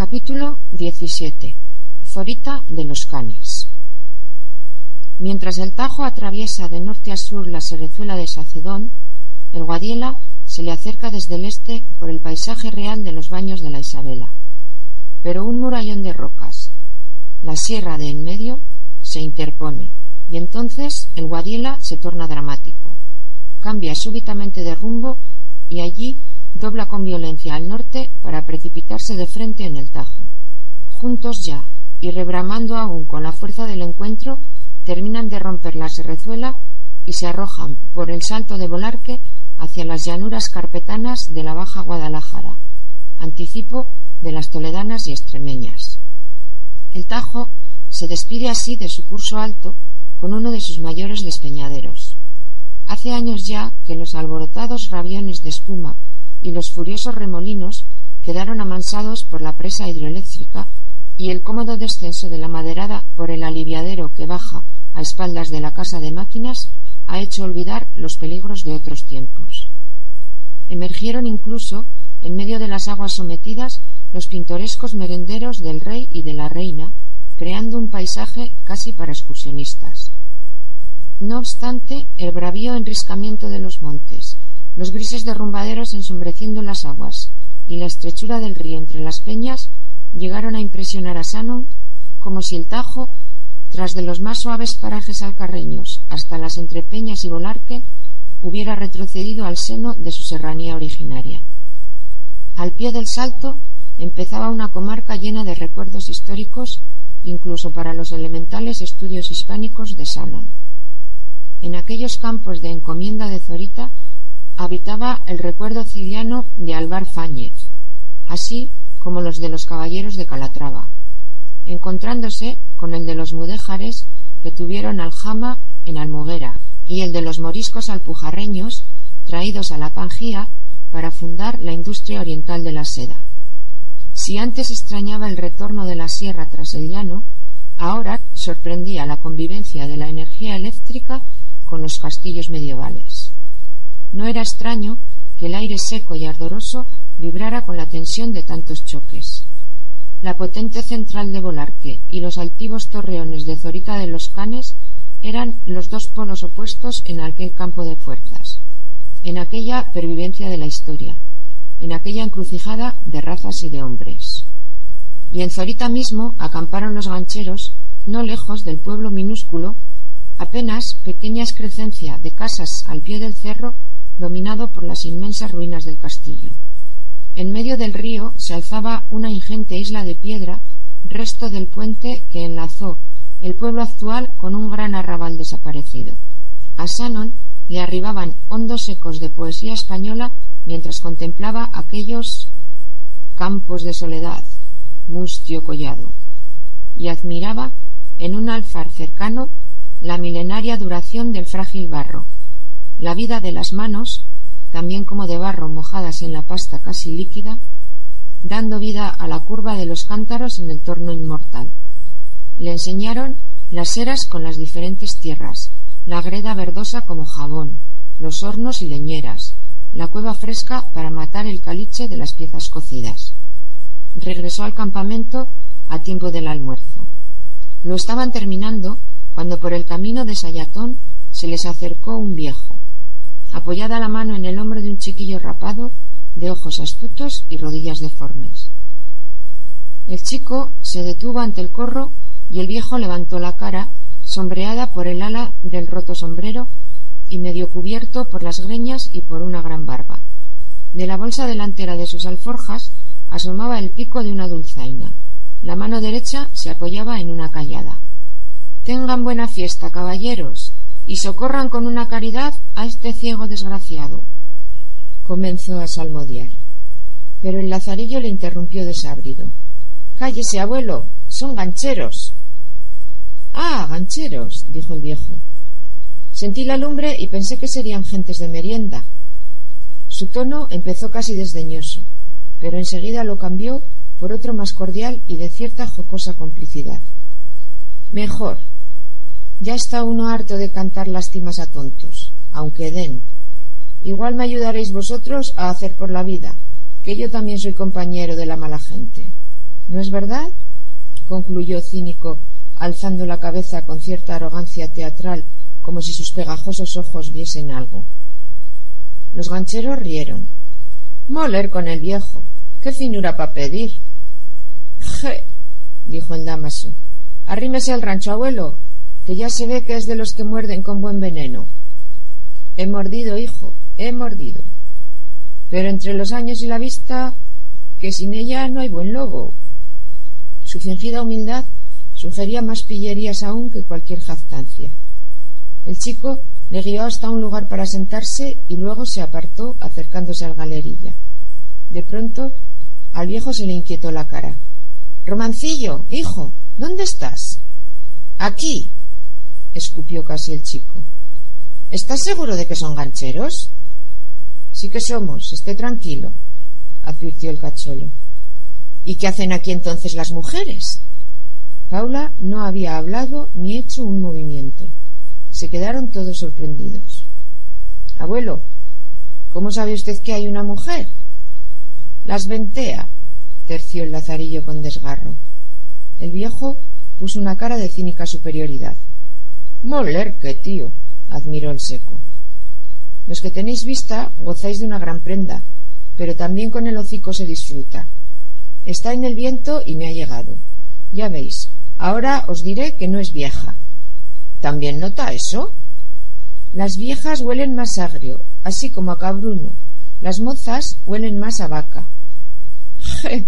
Capítulo 17. Zorita de los Canes. Mientras el Tajo atraviesa de norte a sur la serrezuela de Sacedón, el Guadiela se le acerca desde el este por el paisaje real de los baños de la Isabela. Pero un murallón de rocas, la sierra de en medio, se interpone, y entonces el Guadiela se torna dramático. Cambia súbitamente de rumbo y allí dobla con violencia al norte para precipitarse de frente en el Tajo. Juntos ya, y rebramando aún con la fuerza del encuentro, terminan de romper la serrezuela y se arrojan por el salto de Volarque hacia las llanuras carpetanas de la Baja Guadalajara, anticipo de las toledanas y extremeñas. El Tajo se despide así de su curso alto con uno de sus mayores despeñaderos. Hace años ya que los alborotados raviones de espuma y los furiosos remolinos quedaron amansados por la presa hidroeléctrica y el cómodo descenso de la maderada por el aliviadero que baja a espaldas de la casa de máquinas ha hecho olvidar los peligros de otros tiempos. Emergieron incluso, en medio de las aguas sometidas, los pintorescos merenderos del rey y de la reina, creando un paisaje casi para excursionistas. No obstante, el bravío enriscamiento de los montes, los grises derrumbaderos ensombreciendo las aguas y la estrechura del río entre las peñas llegaron a impresionar a Sanon como si el Tajo, tras de los más suaves parajes alcarreños hasta las entrepeñas y Volarque, hubiera retrocedido al seno de su serranía originaria. Al pie del salto empezaba una comarca llena de recuerdos históricos, incluso para los elementales estudios hispánicos de Sanon. En aquellos campos de encomienda de Zorita habitaba el recuerdo cidiano de Alvar Fáñez, así como los de los caballeros de Calatrava, encontrándose con el de los mudéjares que tuvieron aljama en Almoguera y el de los moriscos alpujarreños traídos a la Pangía para fundar la industria oriental de la seda. Si antes extrañaba el retorno de la sierra tras el llano, ahora sorprendía la convivencia de la energía eléctrica con los castillos medievales. No era extraño que el aire seco y ardoroso vibrara con la tensión de tantos choques. La potente central de Volarque y los altivos torreones de Zorita de los Canes eran los dos polos opuestos en aquel campo de fuerzas, en aquella pervivencia de la historia, en aquella encrucijada de razas y de hombres. Y en Zorita mismo acamparon los gancheros, no lejos del pueblo minúsculo, apenas pequeña excrecencia de casas al pie del cerro dominado por las inmensas ruinas del castillo. En medio del río se alzaba una ingente isla de piedra, resto del puente que enlazó el pueblo actual con un gran arrabal desaparecido. A Sanon le arribaban hondos ecos de poesía española mientras contemplaba aquellos campos de soledad, mustio collado, y admiraba en un alfar cercano la milenaria duración del frágil barro, la vida de las manos, también como de barro mojadas en la pasta casi líquida, dando vida a la curva de los cántaros en el torno inmortal. Le enseñaron las eras con las diferentes tierras, la greda verdosa como jabón, los hornos y leñeras, la cueva fresca para matar el caliche de las piezas cocidas. Regresó al campamento a tiempo del almuerzo. Lo estaban terminando cuando por el camino de Sayatón se les acercó un viejo, apoyada la mano en el hombro de un chiquillo rapado, de ojos astutos y rodillas deformes. El chico se detuvo ante el corro y el viejo levantó la cara, sombreada por el ala del roto sombrero y medio cubierto por las greñas y por una gran barba. De la bolsa delantera de sus alforjas asomaba el pico de una dulzaina. La mano derecha se apoyaba en una callada. Tengan buena fiesta, caballeros, y socorran con una caridad a este ciego desgraciado. Comenzó a salmodiar. Pero el lazarillo le interrumpió desabrido. Cállese, abuelo. Son gancheros. Ah, gancheros, dijo el viejo. Sentí la lumbre y pensé que serían gentes de merienda. Su tono empezó casi desdeñoso, pero enseguida lo cambió por otro más cordial y de cierta jocosa complicidad. Mejor. Ya está uno harto de cantar lástimas a tontos, aunque den. Igual me ayudaréis vosotros a hacer por la vida, que yo también soy compañero de la mala gente. ¿No es verdad? concluyó cínico, alzando la cabeza con cierta arrogancia teatral, como si sus pegajosos ojos viesen algo. Los gancheros rieron. Moler con el viejo. Qué finura para pedir. Je, dijo el damaso. Arrímese al rancho, abuelo, que ya se ve que es de los que muerden con buen veneno. He mordido, hijo, he mordido. Pero entre los años y la vista, que sin ella no hay buen lobo. Su fingida humildad sugería más pillerías aún que cualquier jactancia. El chico le guió hasta un lugar para sentarse y luego se apartó acercándose al galerilla. De pronto al viejo se le inquietó la cara. Romancillo, hijo, ¿dónde estás? Aquí, escupió casi el chico. ¿Estás seguro de que son gancheros? Sí que somos, esté tranquilo, advirtió el cacholo. ¿Y qué hacen aquí entonces las mujeres? Paula no había hablado ni hecho un movimiento. Se quedaron todos sorprendidos. Abuelo, ¿cómo sabe usted que hay una mujer? Las ventea, terció el lazarillo con desgarro. El viejo puso una cara de cínica superioridad. Moler que tío, admiró el seco. Los que tenéis vista gozáis de una gran prenda, pero también con el hocico se disfruta. Está en el viento y me ha llegado. Ya veis, ahora os diré que no es vieja. ¿También nota eso? Las viejas huelen más agrio, así como a cabruno. Las mozas huelen más a vaca. —¿Je?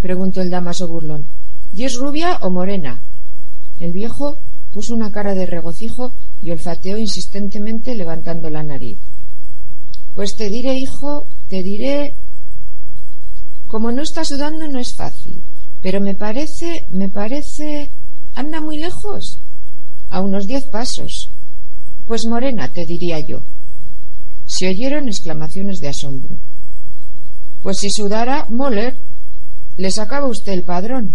preguntó el damaso burlón. ¿Y es rubia o morena? El viejo puso una cara de regocijo y olfateó insistentemente levantando la nariz. Pues te diré, hijo, te diré. Como no está sudando no es fácil, pero me parece, me parece. anda muy lejos. A unos diez pasos. Pues morena, te diría yo. Se oyeron exclamaciones de asombro. Pues si sudara, Moller, le sacaba usted el padrón.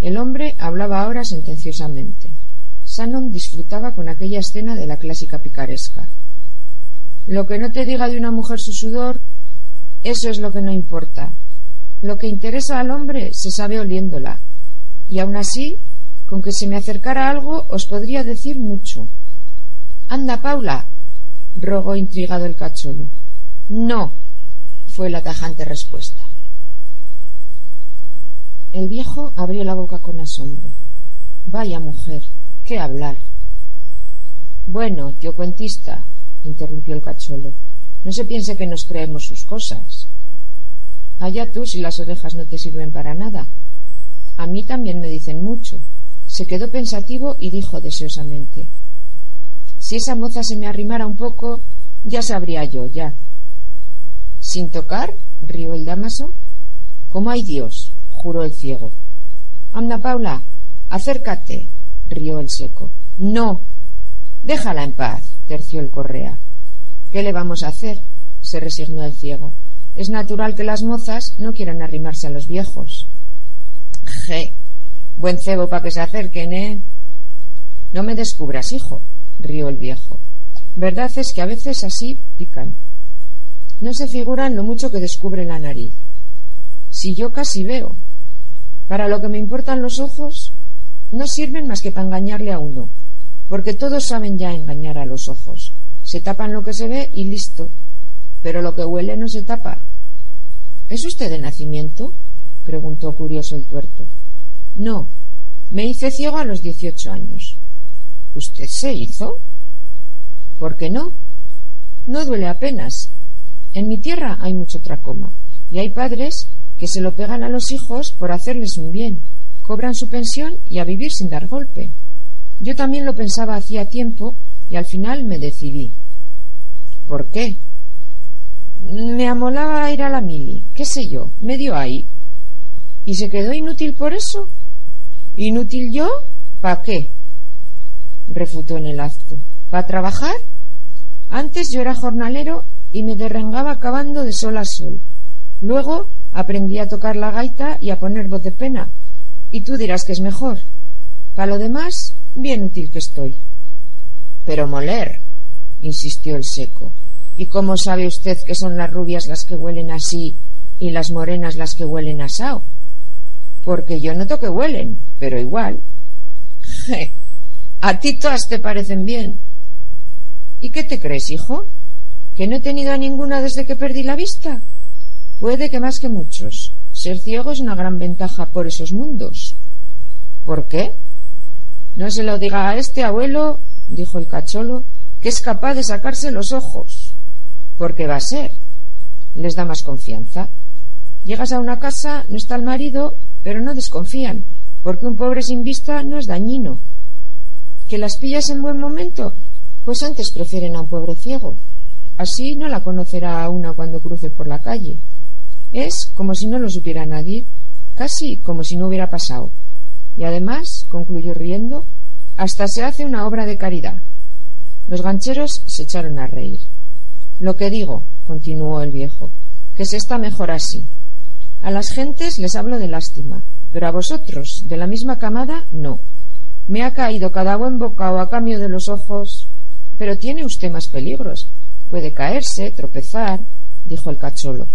El hombre hablaba ahora sentenciosamente. Shannon disfrutaba con aquella escena de la clásica picaresca. Lo que no te diga de una mujer su sudor, eso es lo que no importa. Lo que interesa al hombre se sabe oliéndola. Y aun así, con que se me acercara algo, os podría decir mucho. Anda, Paula, rogó intrigado el cacholo. No, fue la tajante respuesta. El viejo abrió la boca con asombro. Vaya mujer, qué hablar. Bueno, tío cuentista, interrumpió el cacholo, no se piense que nos creemos sus cosas. Allá tú si las orejas no te sirven para nada. A mí también me dicen mucho. Se quedó pensativo y dijo deseosamente Si esa moza se me arrimara un poco, ya sabría yo, ya. ¿Sin tocar? rió el damaso. ¿Cómo hay Dios? Juró el ciego. Anda, Paula, acércate, rió el seco. No. Déjala en paz, terció el correa. ¿Qué le vamos a hacer? se resignó el ciego. Es natural que las mozas no quieran arrimarse a los viejos. Je. Buen cebo para que se acerquen, ¿eh? No me descubras, hijo, rió el viejo. Verdad es que a veces así pican. No se figuran lo mucho que descubre la nariz. Si yo casi veo. Para lo que me importan los ojos, no sirven más que para engañarle a uno, porque todos saben ya engañar a los ojos. Se tapan lo que se ve y listo, pero lo que huele no se tapa. ¿Es usted de nacimiento? preguntó curioso el tuerto. No, me hice ciego a los dieciocho años. ¿Usted se hizo? ¿Por qué no? No duele apenas. En mi tierra hay mucho tracoma, y hay padres que se lo pegan a los hijos por hacerles un bien cobran su pensión y a vivir sin dar golpe. Yo también lo pensaba hacía tiempo y al final me decidí. ¿Por qué? Me amolaba ir a la mili, qué sé yo, medio ahí. ¿Y se quedó inútil por eso? ¿Inútil yo? ¿Pa qué? refutó en el acto. ¿Pa trabajar? Antes yo era jornalero y me derrengaba acabando de sol a sol. Luego aprendí a tocar la gaita y a poner voz de pena. Y tú dirás que es mejor. Para lo demás, bien útil que estoy. Pero moler, insistió el seco. ¿Y cómo sabe usted que son las rubias las que huelen así y las morenas las que huelen asao? Porque yo noto que huelen, pero igual. Je, a ti todas te parecen bien. ¿Y qué te crees, hijo? ¿Que no he tenido a ninguna desde que perdí la vista? Puede que más que muchos. Ser ciego es una gran ventaja por esos mundos. ¿Por qué? No se lo diga a este abuelo, dijo el cacholo, que es capaz de sacarse los ojos. Porque va a ser. Les da más confianza. Llegas a una casa, no está el marido, pero no desconfían, porque un pobre sin vista no es dañino. ¿Que las pillas en buen momento? Pues antes prefieren a un pobre ciego. Así no la conocerá a una cuando cruce por la calle. Es como si no lo supiera nadie, casi como si no hubiera pasado. Y además, concluyó riendo, hasta se hace una obra de caridad. Los gancheros se echaron a reír. Lo que digo, continuó el viejo, que se está mejor así. A las gentes les hablo de lástima, pero a vosotros, de la misma camada, no. Me ha caído cada buen bocado a cambio de los ojos. Pero tiene usted más peligros. Puede caerse, tropezar, dijo el cacholo.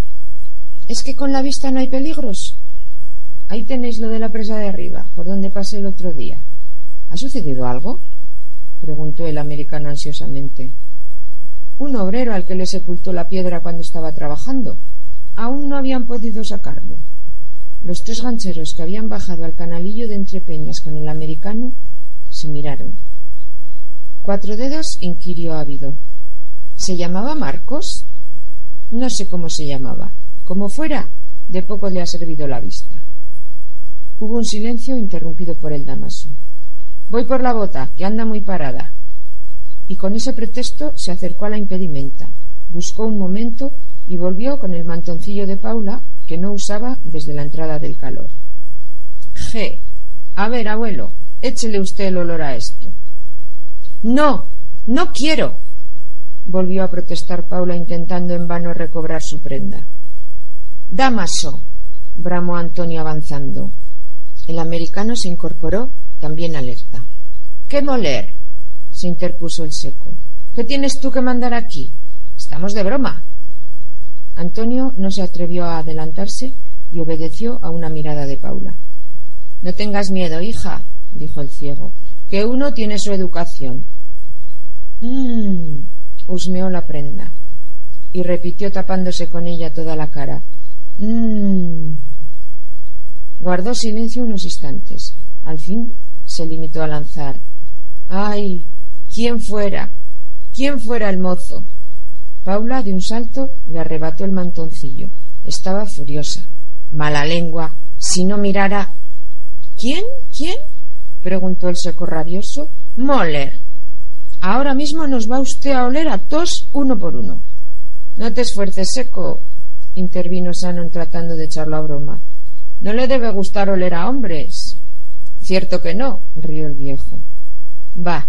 ¿Es que con la vista no hay peligros? Ahí tenéis lo de la presa de arriba, por donde pasé el otro día. ¿Ha sucedido algo? preguntó el americano ansiosamente. Un obrero al que le sepultó la piedra cuando estaba trabajando. Aún no habían podido sacarlo. Los tres gancheros que habían bajado al canalillo de Entrepeñas con el americano se miraron. Cuatro dedos inquirió ávido. ¿Se llamaba Marcos? No sé cómo se llamaba. Como fuera, de poco le ha servido la vista. Hubo un silencio interrumpido por el damaso. Voy por la bota, que anda muy parada. Y con ese pretexto se acercó a la impedimenta, buscó un momento y volvió con el mantoncillo de Paula que no usaba desde la entrada del calor. G. A ver, abuelo, échele usted el olor a esto. No, no quiero. volvió a protestar Paula intentando en vano recobrar su prenda. Damaso, bramó Antonio avanzando. El americano se incorporó, también alerta. ¿Qué moler? se interpuso el seco. ¿Qué tienes tú que mandar aquí? Estamos de broma. Antonio no se atrevió a adelantarse y obedeció a una mirada de Paula. No tengas miedo, hija, dijo el ciego, que uno tiene su educación. Mmm, husmeó la prenda y repitió tapándose con ella toda la cara. Mm. Guardó silencio unos instantes. Al fin se limitó a lanzar. ¡Ay! ¿Quién fuera? ¿Quién fuera el mozo? Paula de un salto le arrebató el mantoncillo. Estaba furiosa. Mala lengua. Si no mirara. ¿Quién? ¿Quién? preguntó el seco rabioso. Moller. Ahora mismo nos va usted a oler a tos uno por uno. No te esfuerces, seco, intervino Shannon tratando de echarlo a broma. No le debe gustar oler a hombres. Cierto que no, rió el viejo. Va,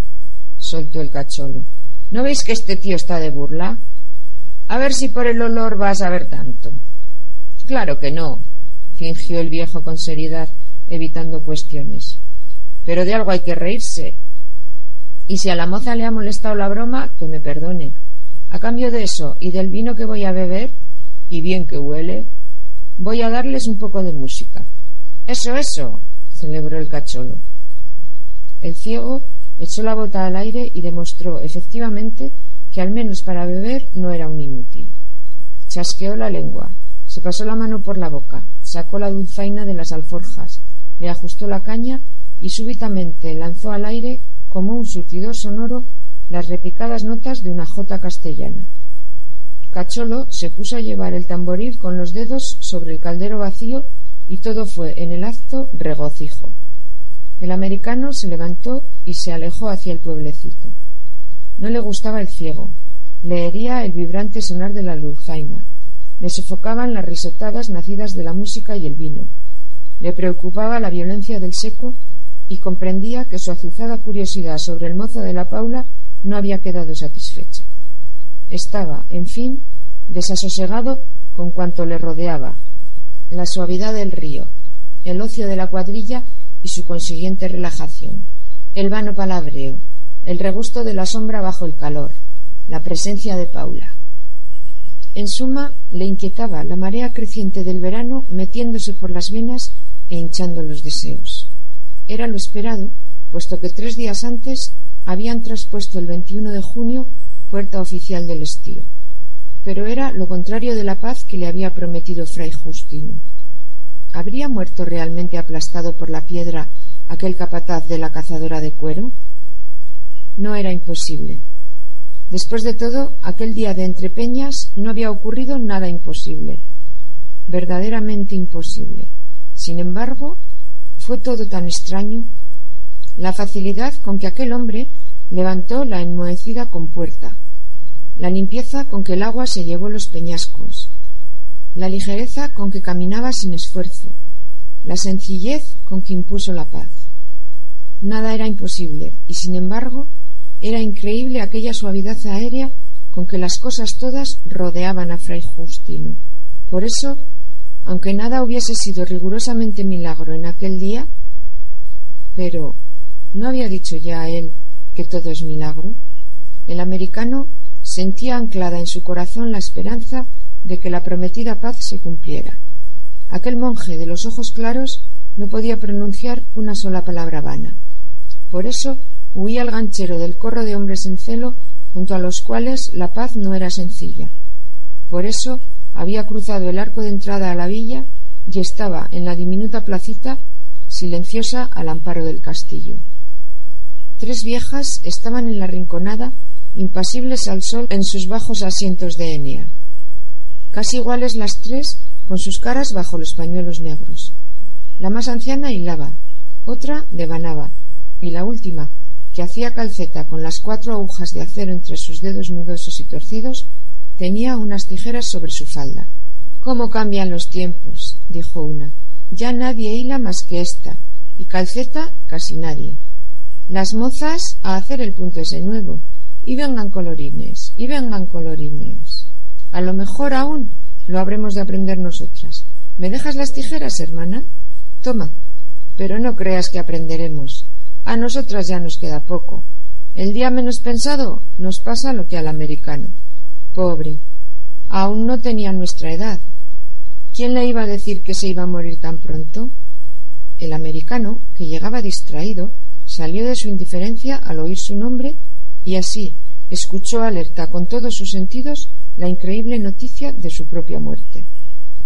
soltó el cacholo. ¿No veis que este tío está de burla? A ver si por el olor vas a ver tanto. Claro que no, fingió el viejo con seriedad, evitando cuestiones. Pero de algo hay que reírse. Y si a la moza le ha molestado la broma, que me perdone. A cambio de eso y del vino que voy a beber, y bien que huele, voy a darles un poco de música. Eso, eso, celebró el cacholo. El ciego echó la bota al aire y demostró efectivamente que al menos para beber no era un inútil. Chasqueó la lengua, se pasó la mano por la boca, sacó la dulzaina de las alforjas, le ajustó la caña y súbitamente lanzó al aire como un surtidor sonoro las repicadas notas de una jota castellana. Cacholo se puso a llevar el tamboril con los dedos sobre el caldero vacío y todo fue en el acto regocijo. El americano se levantó y se alejó hacia el pueblecito. No le gustaba el ciego, le hería el vibrante sonar de la luzzaina, le sofocaban las risotadas nacidas de la música y el vino, le preocupaba la violencia del seco y comprendía que su azuzada curiosidad sobre el mozo de la Paula no había quedado satisfecha. Estaba, en fin, desasosegado con cuanto le rodeaba, la suavidad del río, el ocio de la cuadrilla y su consiguiente relajación, el vano palabreo, el regusto de la sombra bajo el calor, la presencia de Paula. En suma, le inquietaba la marea creciente del verano metiéndose por las venas e hinchando los deseos. Era lo esperado, puesto que tres días antes habían traspuesto el 21 de junio puerta oficial del estío. Pero era lo contrario de la paz que le había prometido Fray Justino. ¿Habría muerto realmente aplastado por la piedra aquel capataz de la cazadora de cuero? No era imposible. Después de todo, aquel día de Entrepeñas no había ocurrido nada imposible, verdaderamente imposible. Sin embargo, fue todo tan extraño. La facilidad con que aquel hombre levantó la enmohecida compuerta, la limpieza con que el agua se llevó los peñascos, la ligereza con que caminaba sin esfuerzo, la sencillez con que impuso la paz. Nada era imposible, y sin embargo era increíble aquella suavidad aérea con que las cosas todas rodeaban a Fray Justino. Por eso, aunque nada hubiese sido rigurosamente milagro en aquel día, pero ¿no había dicho ya a él que todo es milagro? El americano sentía anclada en su corazón la esperanza de que la prometida paz se cumpliera. Aquel monje de los ojos claros no podía pronunciar una sola palabra vana. Por eso huía el ganchero del corro de hombres en celo junto a los cuales la paz no era sencilla. Por eso había cruzado el arco de entrada a la villa y estaba en la diminuta placita silenciosa al amparo del castillo. Tres viejas estaban en la rinconada, impasibles al sol en sus bajos asientos de Enea. Casi iguales las tres, con sus caras bajo los pañuelos negros. La más anciana hilaba, otra devanaba, y la última, que hacía calceta con las cuatro agujas de acero entre sus dedos nudosos y torcidos, tenía unas tijeras sobre su falda. ¿Cómo cambian los tiempos? dijo una. Ya nadie hila más que ésta, y calceta casi nadie. Las mozas a hacer el punto ese nuevo, y vengan colorines, y vengan colorines. A lo mejor aún lo habremos de aprender nosotras. ¿Me dejas las tijeras, hermana? Toma. Pero no creas que aprenderemos. A nosotras ya nos queda poco. El día menos pensado nos pasa lo que al americano. Pobre. Aún no tenía nuestra edad. ¿Quién le iba a decir que se iba a morir tan pronto? El americano, que llegaba distraído, salió de su indiferencia al oír su nombre y así escuchó alerta con todos sus sentidos la increíble noticia de su propia muerte.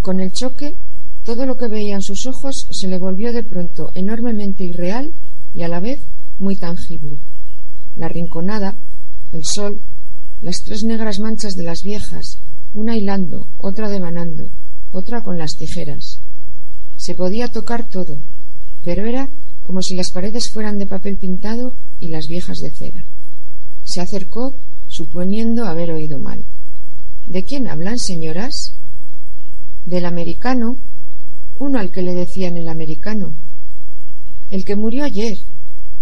Con el choque, todo lo que veían sus ojos se le volvió de pronto enormemente irreal y a la vez muy tangible. La rinconada, el sol, las tres negras manchas de las viejas, una hilando, otra devanando, otra con las tijeras. Se podía tocar todo, pero era como si las paredes fueran de papel pintado y las viejas de cera. Se acercó, suponiendo haber oído mal. ¿De quién hablan, señoras? Del americano, uno al que le decían el americano, el que murió ayer,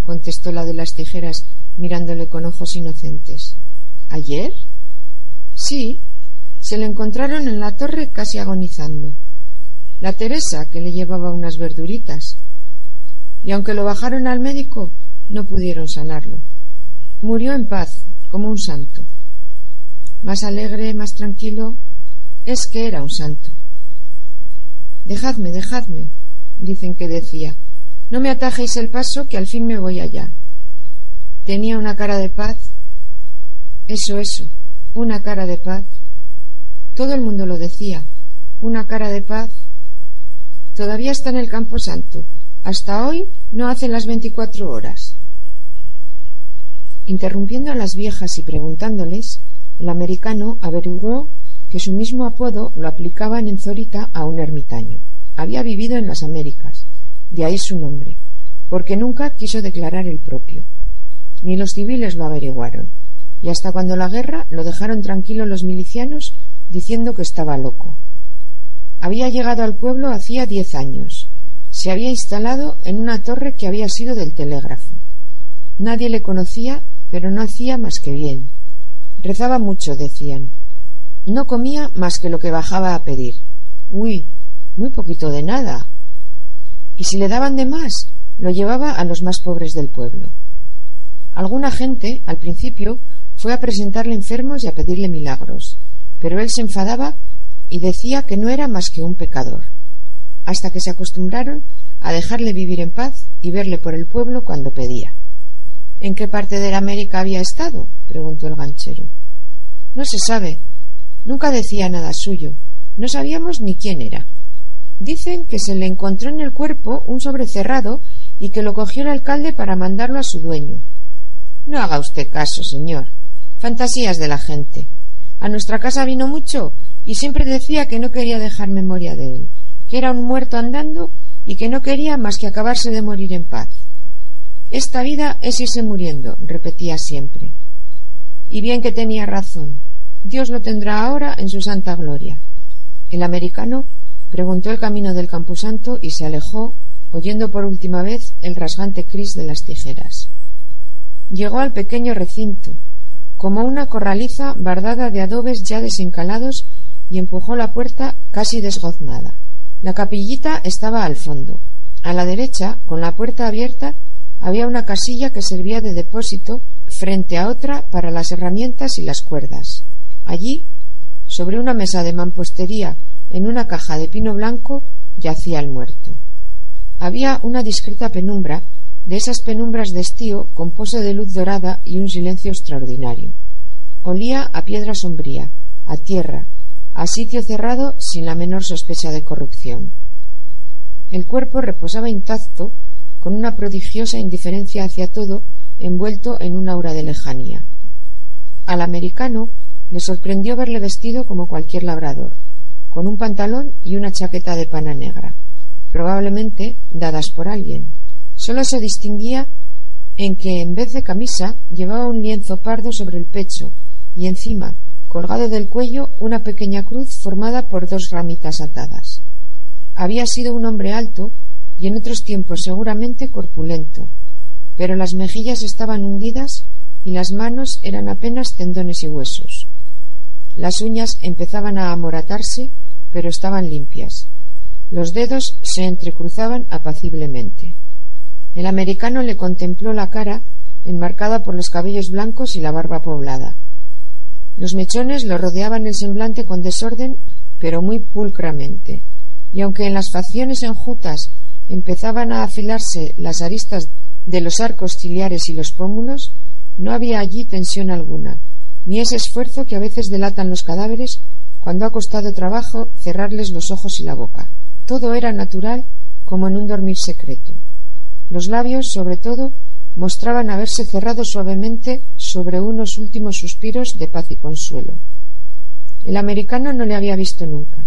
contestó la de las tijeras, mirándole con ojos inocentes. ¿Ayer? Sí, se le encontraron en la torre casi agonizando. La Teresa, que le llevaba unas verduritas. Y aunque lo bajaron al médico, no pudieron sanarlo. Murió en paz, como un santo. Más alegre, más tranquilo, es que era un santo. Dejadme, dejadme, dicen que decía, no me atajéis el paso, que al fin me voy allá. Tenía una cara de paz. Eso, eso, una cara de paz. Todo el mundo lo decía. Una cara de paz. Todavía está en el Campo Santo. Hasta hoy no hace las veinticuatro horas. Interrumpiendo a las viejas y preguntándoles, el americano averiguó que su mismo apodo lo aplicaban en Zorita a un ermitaño. Había vivido en las Américas de ahí su nombre, porque nunca quiso declarar el propio. Ni los civiles lo averiguaron. y hasta cuando la guerra lo dejaron tranquilo los milicianos diciendo que estaba loco. Había llegado al pueblo hacía diez años. Se había instalado en una torre que había sido del telégrafo. Nadie le conocía, pero no hacía más que bien. Rezaba mucho, decían. No comía más que lo que bajaba a pedir. Uy, muy poquito de nada. Y si le daban de más, lo llevaba a los más pobres del pueblo. Alguna gente, al principio, fue a presentarle enfermos y a pedirle milagros, pero él se enfadaba y decía que no era más que un pecador, hasta que se acostumbraron a dejarle vivir en paz y verle por el pueblo cuando pedía. ¿En qué parte de la América había estado? preguntó el ganchero. No se sabe. Nunca decía nada suyo. No sabíamos ni quién era. Dicen que se le encontró en el cuerpo un sobrecerrado y que lo cogió el alcalde para mandarlo a su dueño. No haga usted caso, señor. Fantasías de la gente. A nuestra casa vino mucho y siempre decía que no quería dejar memoria de él, que era un muerto andando y que no quería más que acabarse de morir en paz. Esta vida es irse muriendo, repetía siempre. Y bien que tenía razón. Dios lo tendrá ahora en su santa gloria. El americano preguntó el camino del camposanto y se alejó, oyendo por última vez el rasgante cris de las tijeras. Llegó al pequeño recinto, como una corraliza bardada de adobes ya desencalados, y empujó la puerta casi desgoznada. La capillita estaba al fondo. A la derecha, con la puerta abierta, había una casilla que servía de depósito frente a otra para las herramientas y las cuerdas. Allí, sobre una mesa de mampostería, en una caja de pino blanco, yacía el muerto. Había una discreta penumbra de esas penumbras de estío con pose de luz dorada y un silencio extraordinario. Olía a piedra sombría, a tierra, a sitio cerrado sin la menor sospecha de corrupción. El cuerpo reposaba intacto, con una prodigiosa indiferencia hacia todo, envuelto en un aura de lejanía. Al americano le sorprendió verle vestido como cualquier labrador, con un pantalón y una chaqueta de pana negra, probablemente dadas por alguien. Solo se distinguía en que en vez de camisa llevaba un lienzo pardo sobre el pecho y encima, colgado del cuello, una pequeña cruz formada por dos ramitas atadas. Había sido un hombre alto y en otros tiempos seguramente corpulento, pero las mejillas estaban hundidas y las manos eran apenas tendones y huesos. Las uñas empezaban a amoratarse, pero estaban limpias. Los dedos se entrecruzaban apaciblemente. El americano le contempló la cara, enmarcada por los cabellos blancos y la barba poblada. Los mechones lo rodeaban el semblante con desorden, pero muy pulcramente, y aunque en las facciones enjutas empezaban a afilarse las aristas de los arcos ciliares y los pómulos, no había allí tensión alguna, ni ese esfuerzo que a veces delatan los cadáveres cuando ha costado trabajo cerrarles los ojos y la boca. Todo era natural como en un dormir secreto. Los labios, sobre todo, mostraban haberse cerrado suavemente sobre unos últimos suspiros de paz y consuelo. El americano no le había visto nunca.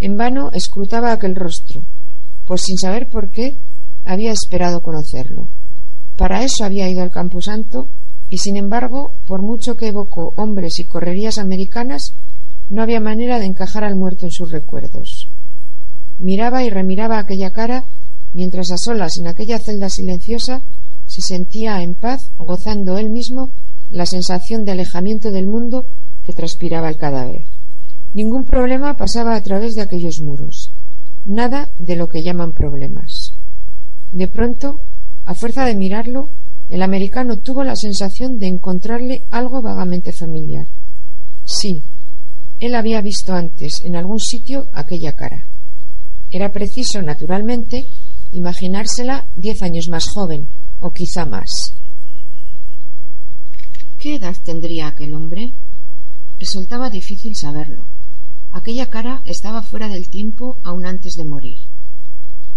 En vano escrutaba aquel rostro, pues sin saber por qué había esperado conocerlo. Para eso había ido al camposanto y sin embargo, por mucho que evocó hombres y correrías americanas, no había manera de encajar al muerto en sus recuerdos. Miraba y remiraba aquella cara mientras a solas en aquella celda silenciosa se sentía en paz, gozando él mismo la sensación de alejamiento del mundo que transpiraba el cadáver. Ningún problema pasaba a través de aquellos muros, nada de lo que llaman problemas. De pronto, a fuerza de mirarlo, el americano tuvo la sensación de encontrarle algo vagamente familiar. Sí, él había visto antes en algún sitio aquella cara. Era preciso, naturalmente, imaginársela diez años más joven, o quizá más. ¿Qué edad tendría aquel hombre? Resultaba difícil saberlo. Aquella cara estaba fuera del tiempo aún antes de morir.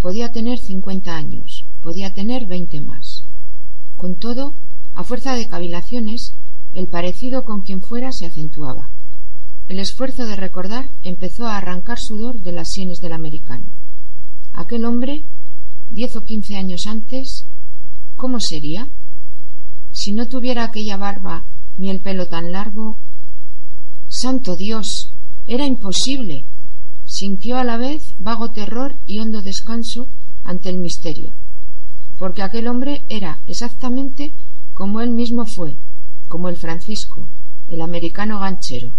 Podía tener cincuenta años, podía tener veinte más. Con todo, a fuerza de cavilaciones, el parecido con quien fuera se acentuaba. El esfuerzo de recordar empezó a arrancar sudor de las sienes del americano. Aquel hombre diez o quince años antes, ¿cómo sería? Si no tuviera aquella barba ni el pelo tan largo. Santo Dios. Era imposible. Sintió a la vez vago terror y hondo descanso ante el misterio, porque aquel hombre era exactamente como él mismo fue, como el Francisco, el americano ganchero.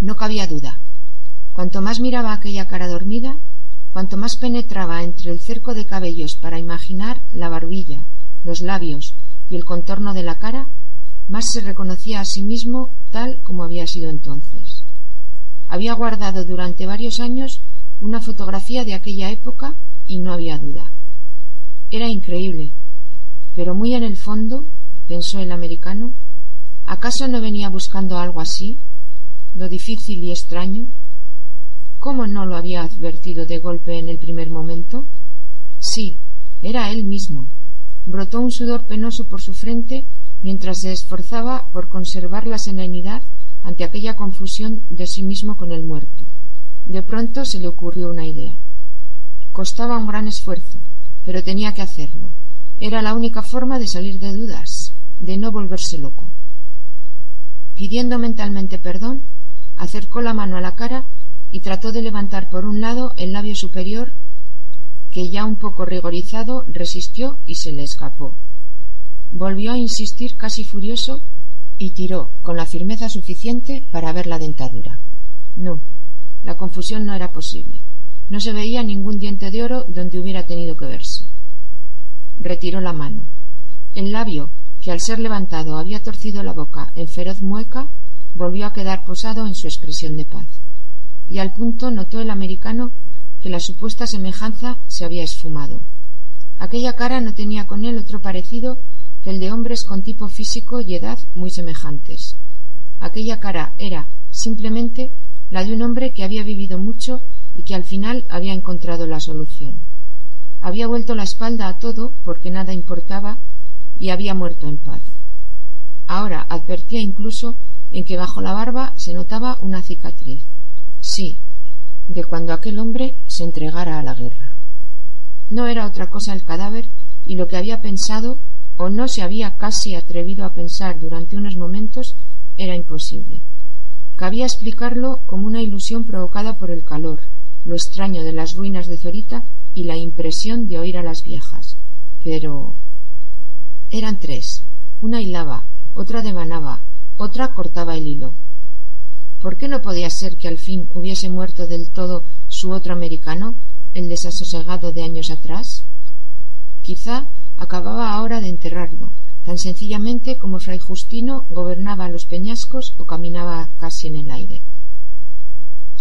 No cabía duda. Cuanto más miraba aquella cara dormida, cuanto más penetraba entre el cerco de cabellos para imaginar la barbilla, los labios y el contorno de la cara, más se reconocía a sí mismo tal como había sido entonces. Había guardado durante varios años una fotografía de aquella época y no había duda. Era increíble, pero muy en el fondo, pensó el americano, ¿acaso no venía buscando algo así, lo difícil y extraño? ¿Cómo no lo había advertido de golpe en el primer momento? Sí, era él mismo. Brotó un sudor penoso por su frente mientras se esforzaba por conservar la serenidad ante aquella confusión de sí mismo con el muerto. De pronto se le ocurrió una idea. Costaba un gran esfuerzo, pero tenía que hacerlo. Era la única forma de salir de dudas, de no volverse loco. Pidiendo mentalmente perdón, acercó la mano a la cara y trató de levantar por un lado el labio superior, que ya un poco rigorizado resistió y se le escapó. Volvió a insistir casi furioso y tiró con la firmeza suficiente para ver la dentadura. No, la confusión no era posible. No se veía ningún diente de oro donde hubiera tenido que verse. Retiró la mano. El labio, que al ser levantado había torcido la boca en feroz mueca, volvió a quedar posado en su expresión de paz. Y al punto notó el americano que la supuesta semejanza se había esfumado. Aquella cara no tenía con él otro parecido el de hombres con tipo físico y edad muy semejantes. Aquella cara era, simplemente, la de un hombre que había vivido mucho y que al final había encontrado la solución. Había vuelto la espalda a todo porque nada importaba y había muerto en paz. Ahora advertía incluso en que bajo la barba se notaba una cicatriz. Sí, de cuando aquel hombre se entregara a la guerra. No era otra cosa el cadáver y lo que había pensado o no se había casi atrevido a pensar durante unos momentos era imposible. Cabía explicarlo como una ilusión provocada por el calor, lo extraño de las ruinas de Zorita y la impresión de oír a las viejas. Pero eran tres. Una hilaba, otra devanaba, otra cortaba el hilo. ¿Por qué no podía ser que al fin hubiese muerto del todo su otro americano, el desasosegado de años atrás? Quizá acababa ahora de enterrarlo, tan sencillamente como fray Justino gobernaba los peñascos o caminaba casi en el aire.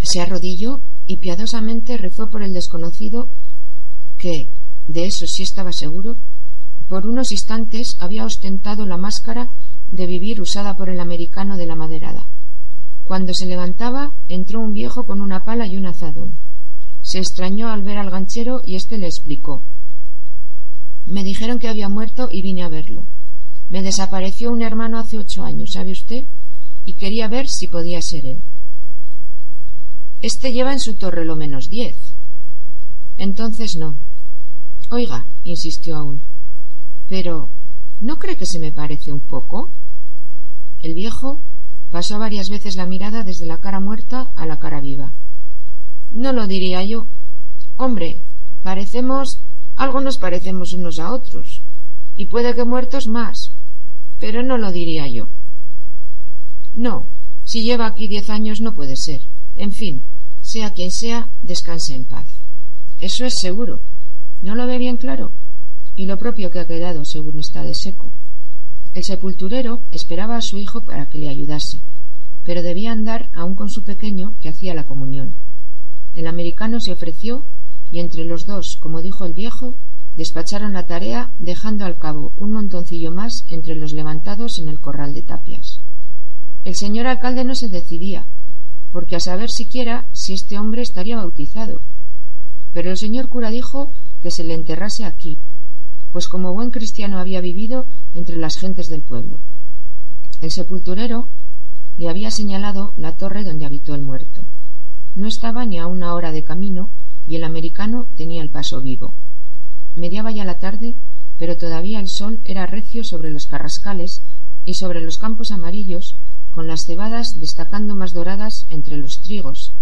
Se arrodilló y piadosamente rezó por el desconocido que, de eso sí estaba seguro, por unos instantes había ostentado la máscara de vivir usada por el americano de la maderada. Cuando se levantaba, entró un viejo con una pala y un azadón. Se extrañó al ver al ganchero y éste le explicó. Me dijeron que había muerto y vine a verlo. Me desapareció un hermano hace ocho años, ¿sabe usted? Y quería ver si podía ser él. Este lleva en su torre lo menos diez. Entonces no. Oiga, insistió aún. Pero, ¿no cree que se me parece un poco? El viejo pasó varias veces la mirada desde la cara muerta a la cara viva. No lo diría yo. Hombre, parecemos algo nos parecemos unos a otros, y puede que muertos más, pero no lo diría yo. No, si lleva aquí diez años no puede ser. En fin, sea quien sea, descanse en paz. Eso es seguro. ¿No lo ve bien claro? Y lo propio que ha quedado según está de seco. El sepulturero esperaba a su hijo para que le ayudase, pero debía andar aún con su pequeño que hacía la comunión. El americano se ofreció y entre los dos, como dijo el viejo, despacharon la tarea dejando al cabo un montoncillo más entre los levantados en el corral de tapias. El señor alcalde no se decidía, porque a saber siquiera si este hombre estaría bautizado. Pero el señor cura dijo que se le enterrase aquí, pues como buen cristiano había vivido entre las gentes del pueblo. El sepulturero le había señalado la torre donde habitó el muerto. No estaba ni a una hora de camino y el americano tenía el paso vivo. Mediaba ya la tarde, pero todavía el sol era recio sobre los carrascales y sobre los campos amarillos, con las cebadas destacando más doradas entre los trigos,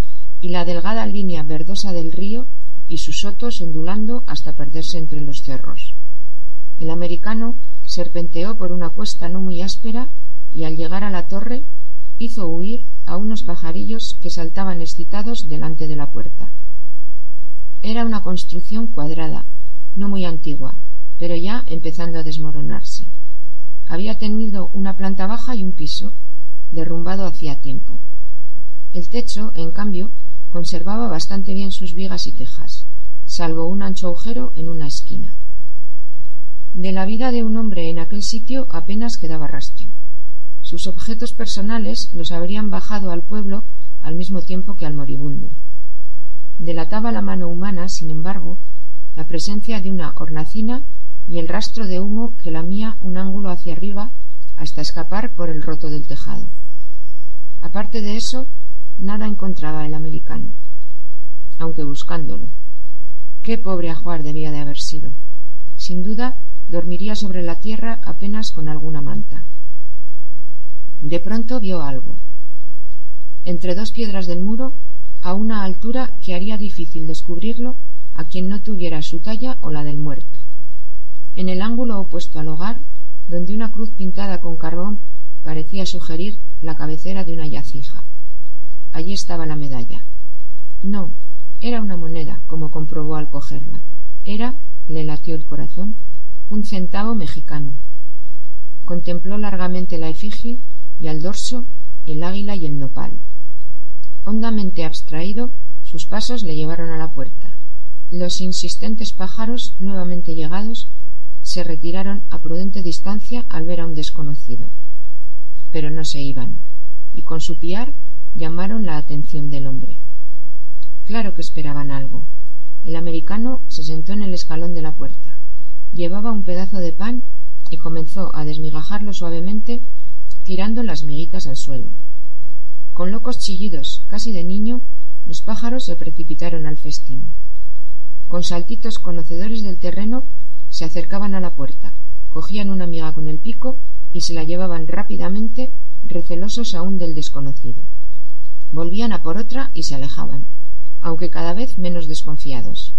y la delgada línea verdosa del río y sus sotos ondulando hasta perderse entre los cerros. El americano serpenteó por una cuesta no muy áspera y al llegar a la torre hizo huir a unos pajarillos que saltaban excitados delante de la puerta. Era una construcción cuadrada, no muy antigua, pero ya empezando a desmoronarse. Había tenido una planta baja y un piso, derrumbado hacía tiempo. El techo, en cambio, conservaba bastante bien sus vigas y tejas, salvo un ancho agujero en una esquina. De la vida de un hombre en aquel sitio apenas quedaba rastro. Sus objetos personales los habrían bajado al pueblo al mismo tiempo que al moribundo. Delataba la mano humana, sin embargo, la presencia de una hornacina y el rastro de humo que lamía un ángulo hacia arriba hasta escapar por el roto del tejado. Aparte de eso, nada encontraba el americano, aunque buscándolo. Qué pobre ajuar debía de haber sido. Sin duda, dormiría sobre la tierra apenas con alguna manta. De pronto vio algo. Entre dos piedras del muro, a una altura que haría difícil descubrirlo a quien no tuviera su talla o la del muerto. En el ángulo opuesto al hogar, donde una cruz pintada con carbón parecía sugerir la cabecera de una yacija. Allí estaba la medalla. No, era una moneda, como comprobó al cogerla. Era, le latió el corazón, un centavo mexicano. Contempló largamente la efigie y al dorso el águila y el nopal. Hondamente abstraído, sus pasos le llevaron a la puerta. Los insistentes pájaros, nuevamente llegados, se retiraron a prudente distancia al ver a un desconocido. Pero no se iban, y con su piar llamaron la atención del hombre. Claro que esperaban algo. El americano se sentó en el escalón de la puerta. Llevaba un pedazo de pan y comenzó a desmigajarlo suavemente tirando las miguitas al suelo. Con locos chillidos, casi de niño, los pájaros se precipitaron al festín. Con saltitos conocedores del terreno se acercaban a la puerta, cogían una miga con el pico y se la llevaban rápidamente, recelosos aún del desconocido. Volvían a por otra y se alejaban, aunque cada vez menos desconfiados,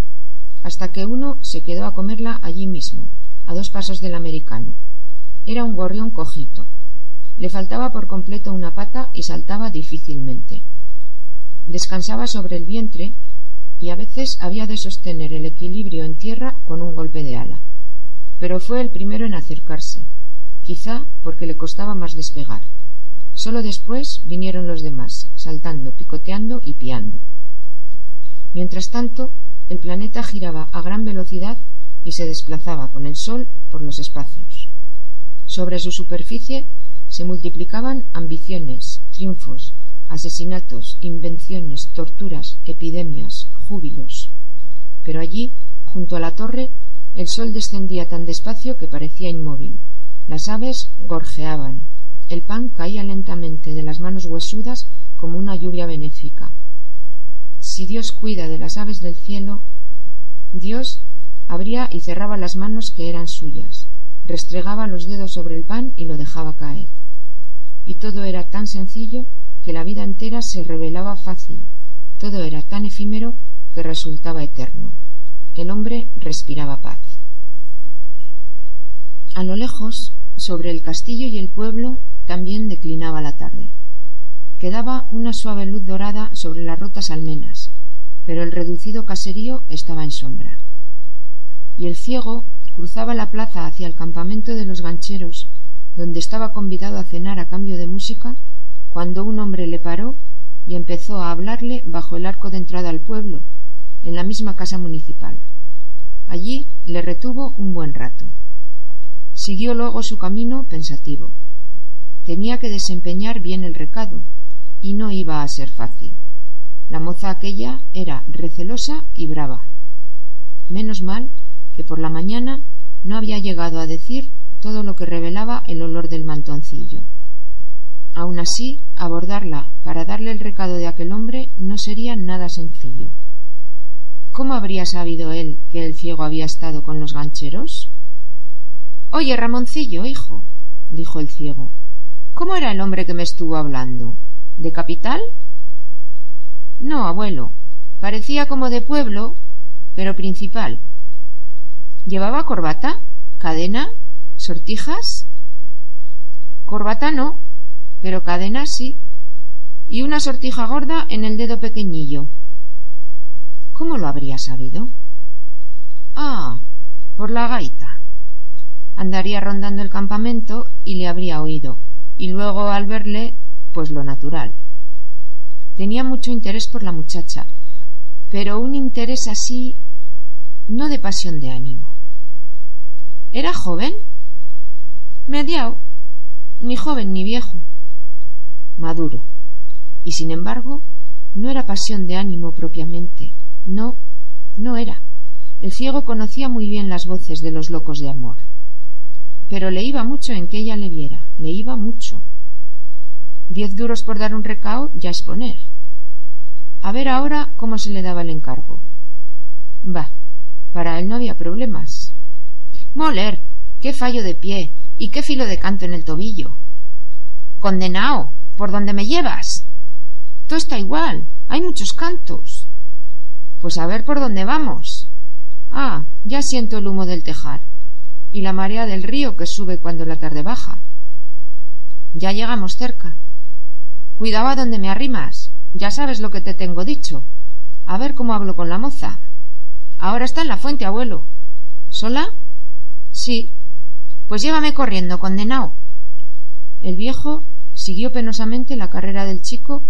hasta que uno se quedó a comerla allí mismo, a dos pasos del americano. Era un gorrión cojito. Le faltaba por completo una pata y saltaba difícilmente. Descansaba sobre el vientre y a veces había de sostener el equilibrio en tierra con un golpe de ala. Pero fue el primero en acercarse, quizá porque le costaba más despegar. Solo después vinieron los demás, saltando, picoteando y piando. Mientras tanto, el planeta giraba a gran velocidad y se desplazaba con el Sol por los espacios. Sobre su superficie se multiplicaban ambiciones, triunfos, asesinatos, invenciones, torturas, epidemias, júbilos. Pero allí, junto a la torre, el sol descendía tan despacio que parecía inmóvil. Las aves gorjeaban. El pan caía lentamente de las manos huesudas como una lluvia benéfica. Si Dios cuida de las aves del cielo, Dios abría y cerraba las manos que eran suyas, restregaba los dedos sobre el pan y lo dejaba caer. Y todo era tan sencillo que la vida entera se revelaba fácil, todo era tan efímero que resultaba eterno. El hombre respiraba paz. A lo lejos, sobre el castillo y el pueblo, también declinaba la tarde. Quedaba una suave luz dorada sobre las rotas almenas, pero el reducido caserío estaba en sombra. Y el ciego cruzaba la plaza hacia el campamento de los gancheros, donde estaba convidado a cenar a cambio de música cuando un hombre le paró y empezó a hablarle bajo el arco de entrada al pueblo, en la misma casa municipal. Allí le retuvo un buen rato. Siguió luego su camino pensativo. Tenía que desempeñar bien el recado, y no iba a ser fácil. La moza aquella era recelosa y brava. Menos mal que por la mañana no había llegado a decir todo lo que revelaba el olor del mantoncillo. Aun así, abordarla para darle el recado de aquel hombre no sería nada sencillo. ¿Cómo habría sabido él que el ciego había estado con los gancheros? Oye, Ramoncillo, hijo, dijo el ciego. ¿Cómo era el hombre que me estuvo hablando? ¿De capital? No, abuelo. Parecía como de pueblo, pero principal. ¿Llevaba corbata? ¿Cadena? ¿Sortijas? Corbata no, pero cadena sí. Y una sortija gorda en el dedo pequeñillo. ¿Cómo lo habría sabido? Ah, por la gaita. Andaría rondando el campamento y le habría oído, y luego al verle, pues lo natural. Tenía mucho interés por la muchacha, pero un interés así, no de pasión de ánimo. ¿Era joven? Mediao, ni joven ni viejo. Maduro. Y sin embargo, no era pasión de ánimo propiamente. No, no era. El ciego conocía muy bien las voces de los locos de amor. Pero le iba mucho en que ella le viera, le iba mucho. Diez duros por dar un recao ya es poner. A ver ahora cómo se le daba el encargo. Va, para él no había problemas. Moler, qué fallo de pie y qué filo de canto en el tobillo. Condenao, ¿por dónde me llevas? Todo está igual, hay muchos cantos. Pues a ver por dónde vamos. Ah, ya siento el humo del tejar y la marea del río que sube cuando la tarde baja. Ya llegamos cerca. Cuidado a donde me arrimas. Ya sabes lo que te tengo dicho. A ver cómo hablo con la moza. Ahora está en la fuente, abuelo. ¿Sola? Sí. Pues llévame corriendo, condenao. El viejo siguió penosamente la carrera del chico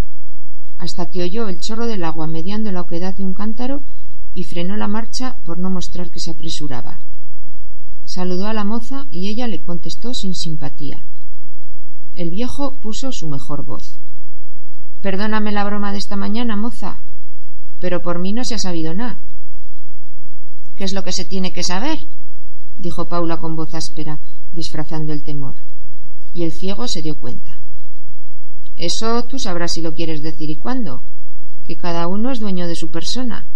hasta que oyó el chorro del agua mediando la oquedad de un cántaro y frenó la marcha por no mostrar que se apresuraba. Saludó a la moza y ella le contestó sin simpatía. El viejo puso su mejor voz. Perdóname la broma de esta mañana, moza, pero por mí no se ha sabido nada. ¿Qué es lo que se tiene que saber? Dijo Paula con voz áspera, disfrazando el temor. Y el ciego se dio cuenta. Eso tú sabrás si lo quieres decir y cuándo, que cada uno es dueño de su persona.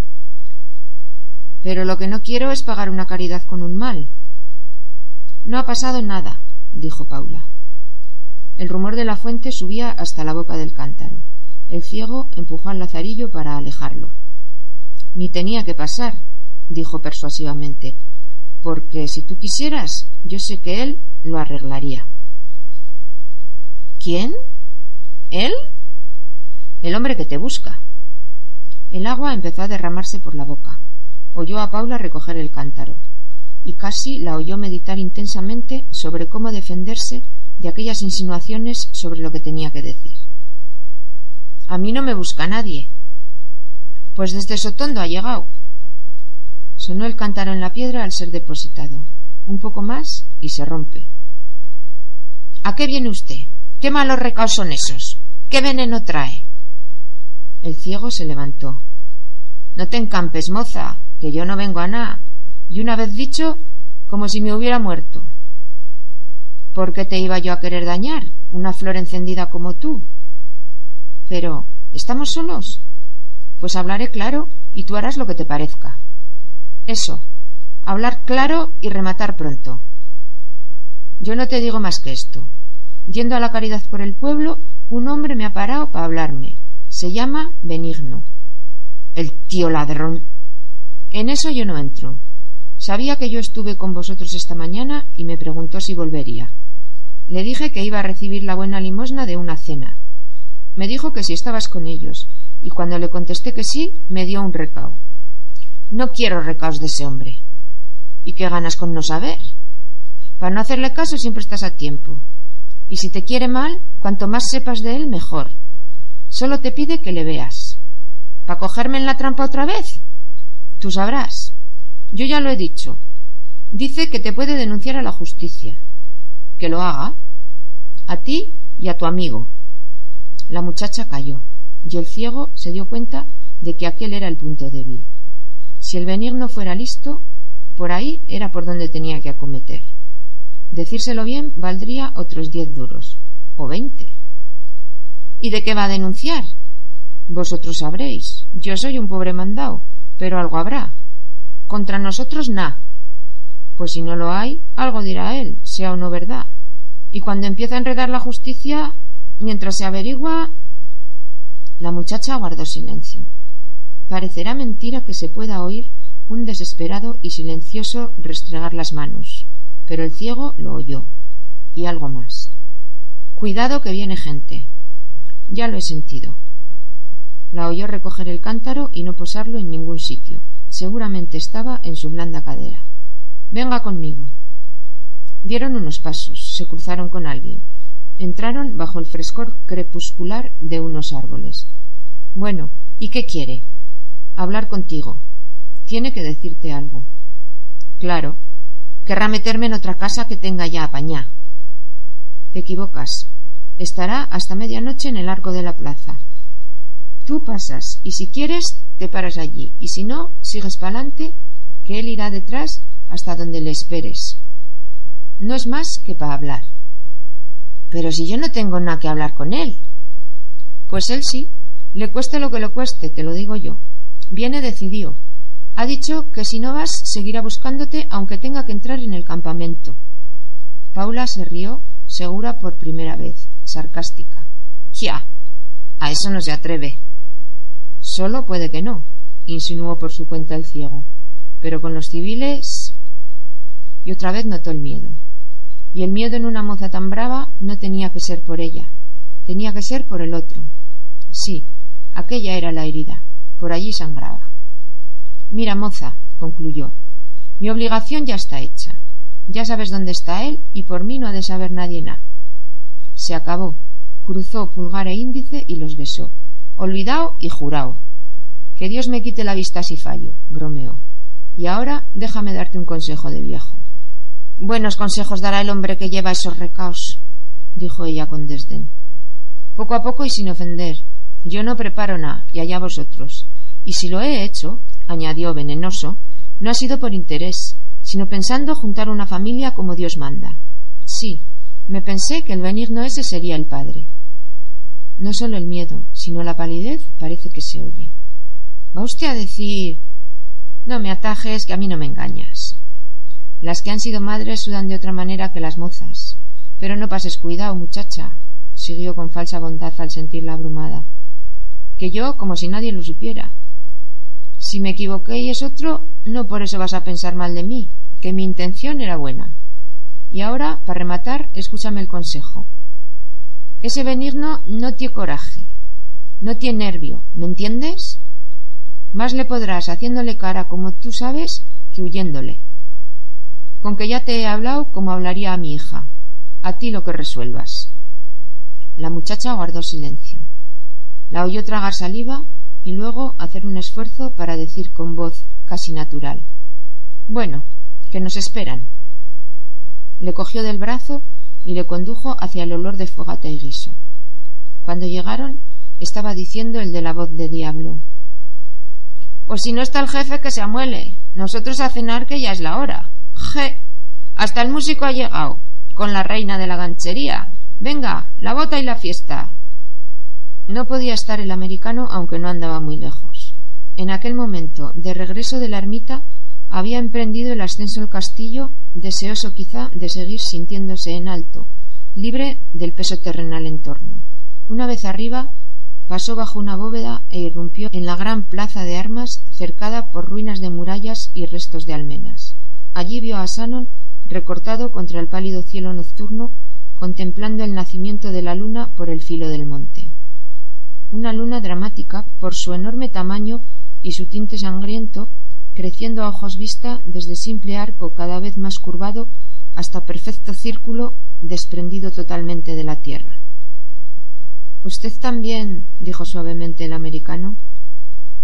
Pero lo que no quiero es pagar una caridad con un mal. No ha pasado nada, dijo Paula. El rumor de la fuente subía hasta la boca del cántaro. El ciego empujó al lazarillo para alejarlo. Ni tenía que pasar, dijo persuasivamente, porque si tú quisieras, yo sé que él lo arreglaría. ¿Quién? ¿Él? El hombre que te busca. El agua empezó a derramarse por la boca. Oyó a Paula recoger el cántaro y casi la oyó meditar intensamente sobre cómo defenderse de aquellas insinuaciones sobre lo que tenía que decir. A mí no me busca nadie. Pues desde Sotondo ha llegado. Sonó el cántaro en la piedra al ser depositado. Un poco más y se rompe. ¿A qué viene usted? ¿Qué malos recaos son esos? ¿Qué veneno trae? El ciego se levantó. No te encampes, moza, que yo no vengo a nada y una vez dicho, como si me hubiera muerto. ¿Por qué te iba yo a querer dañar, una flor encendida como tú? Pero, ¿estamos solos? Pues hablaré claro y tú harás lo que te parezca. Eso, hablar claro y rematar pronto. Yo no te digo más que esto. Yendo a la caridad por el pueblo, un hombre me ha parado para hablarme. Se llama Benigno. El tío ladrón. En eso yo no entro. Sabía que yo estuve con vosotros esta mañana y me preguntó si volvería. Le dije que iba a recibir la buena limosna de una cena. Me dijo que si estabas con ellos, y cuando le contesté que sí, me dio un recao. No quiero recaos de ese hombre. ¿Y qué ganas con no saber? Para no hacerle caso siempre estás a tiempo. Y si te quiere mal, cuanto más sepas de él, mejor. Solo te pide que le veas. ¿Para cogerme en la trampa otra vez? Tú sabrás. Yo ya lo he dicho. Dice que te puede denunciar a la justicia. Que lo haga. A ti y a tu amigo. La muchacha cayó, y el ciego se dio cuenta de que aquel era el punto débil. Si el benigno fuera listo, por ahí era por donde tenía que acometer. Decírselo bien valdría otros diez duros, o veinte. ¿Y de qué va a denunciar? Vosotros sabréis. Yo soy un pobre mandao, pero algo habrá. Contra nosotros, na. Pues si no lo hay, algo dirá él, sea o no verdad. Y cuando empieza a enredar la justicia, mientras se averigua... La muchacha guardó silencio. Parecerá mentira que se pueda oír un desesperado y silencioso restregar las manos, pero el ciego lo oyó. Y algo más. Cuidado que viene gente. Ya lo he sentido. La oyó recoger el cántaro y no posarlo en ningún sitio. Seguramente estaba en su blanda cadera. Venga conmigo. Dieron unos pasos, se cruzaron con alguien. Entraron bajo el frescor crepuscular de unos árboles. Bueno, ¿y qué quiere? Hablar contigo. Tiene que decirte algo. Claro. Querrá meterme en otra casa que tenga ya apañá. Te equivocas. Estará hasta medianoche en el arco de la plaza. Tú pasas, y si quieres, te paras allí, y si no, sigues pa'lante, que él irá detrás hasta donde le esperes. No es más que para hablar. Pero si yo no tengo nada que hablar con él. Pues él sí. Le cueste lo que le cueste, te lo digo yo. Viene decidido. Ha dicho que si no vas, seguirá buscándote aunque tenga que entrar en el campamento. Paula se rió, segura por primera vez, sarcástica. ¡Ya! A eso no se atreve. Solo puede que no, insinuó por su cuenta el ciego. Pero con los civiles. Y otra vez notó el miedo. Y el miedo en una moza tan brava no tenía que ser por ella, tenía que ser por el otro. Sí, aquella era la herida, por allí sangraba. Mira, moza, concluyó, mi obligación ya está hecha. Ya sabes dónde está él y por mí no ha de saber nadie nada. Se acabó. Cruzó pulgar e índice y los besó. Olvidado y jurado. Que Dios me quite la vista si fallo, bromeó. Y ahora déjame darte un consejo de viejo. Buenos consejos dará el hombre que lleva esos recaos, dijo ella con desdén. Poco a poco y sin ofender. Yo no preparo nada, y allá vosotros. Y si lo he hecho, añadió venenoso, no ha sido por interés, sino pensando juntar una familia como Dios manda. Sí, me pensé que el benigno ese sería el padre. No solo el miedo, sino la palidez parece que se oye. ¿Va usted a decir... No me atajes, que a mí no me engañas. Las que han sido madres sudan de otra manera que las mozas. Pero no pases cuidado, muchacha, siguió con falsa bondad al sentirla abrumada. Que yo, como si nadie lo supiera. Si me equivoqué y es otro, no por eso vas a pensar mal de mí, que mi intención era buena. Y ahora, para rematar, escúchame el consejo. Ese benigno no tiene coraje, no tiene nervio, ¿me entiendes? Más le podrás haciéndole cara como tú sabes que huyéndole con que ya te he hablado como hablaría a mi hija. A ti lo que resuelvas. La muchacha guardó silencio. La oyó tragar saliva y luego hacer un esfuerzo para decir con voz casi natural. Bueno, que nos esperan. Le cogió del brazo y le condujo hacia el olor de fogata y guiso. Cuando llegaron, estaba diciendo el de la voz de diablo. Pues si no está el jefe, que se amuele. Nosotros a cenar, que ya es la hora. Je. Hasta el músico ha llegado, con la reina de la ganchería. Venga, la bota y la fiesta. No podía estar el americano aunque no andaba muy lejos. En aquel momento, de regreso de la ermita, había emprendido el ascenso al castillo, deseoso quizá de seguir sintiéndose en alto, libre del peso terrenal en torno. Una vez arriba, pasó bajo una bóveda e irrumpió en la gran plaza de armas cercada por ruinas de murallas y restos de almenas. Allí vio a Sanon recortado contra el pálido cielo nocturno, contemplando el nacimiento de la luna por el filo del monte. Una luna dramática por su enorme tamaño y su tinte sangriento, creciendo a ojos vista desde simple arco cada vez más curvado hasta perfecto círculo desprendido totalmente de la tierra. Usted también, dijo suavemente el americano.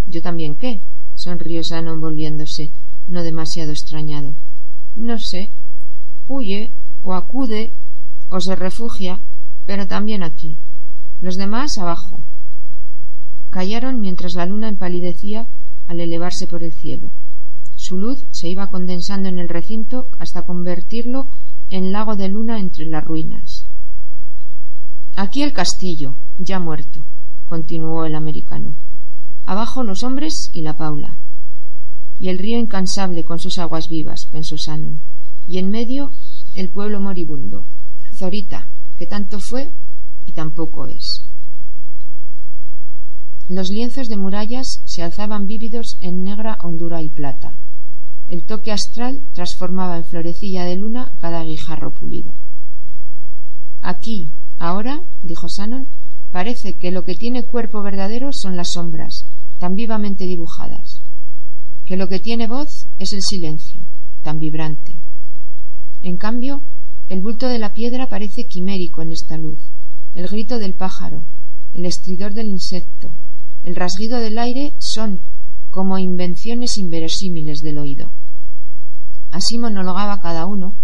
Yo también qué, sonrió Sanon volviéndose, no demasiado extrañado. No sé. Huye, o acude, o se refugia, pero también aquí. Los demás abajo. Callaron mientras la luna empalidecía al elevarse por el cielo. Su luz se iba condensando en el recinto hasta convertirlo en lago de luna entre las ruinas. Aquí el castillo, ya muerto, continuó el americano. Abajo los hombres y la Paula y el río incansable con sus aguas vivas, pensó Shannon, y en medio el pueblo moribundo, Zorita, que tanto fue y tampoco es. Los lienzos de murallas se alzaban vívidos en negra hondura y plata. El toque astral transformaba en florecilla de luna cada guijarro pulido. Aquí, ahora, dijo Sanon, parece que lo que tiene cuerpo verdadero son las sombras, tan vivamente dibujadas, que lo que tiene voz es el silencio, tan vibrante. En cambio, el bulto de la piedra parece quimérico en esta luz, el grito del pájaro, el estridor del insecto, el rasguido del aire son como invenciones inverosímiles del oído. Así monologaba cada uno,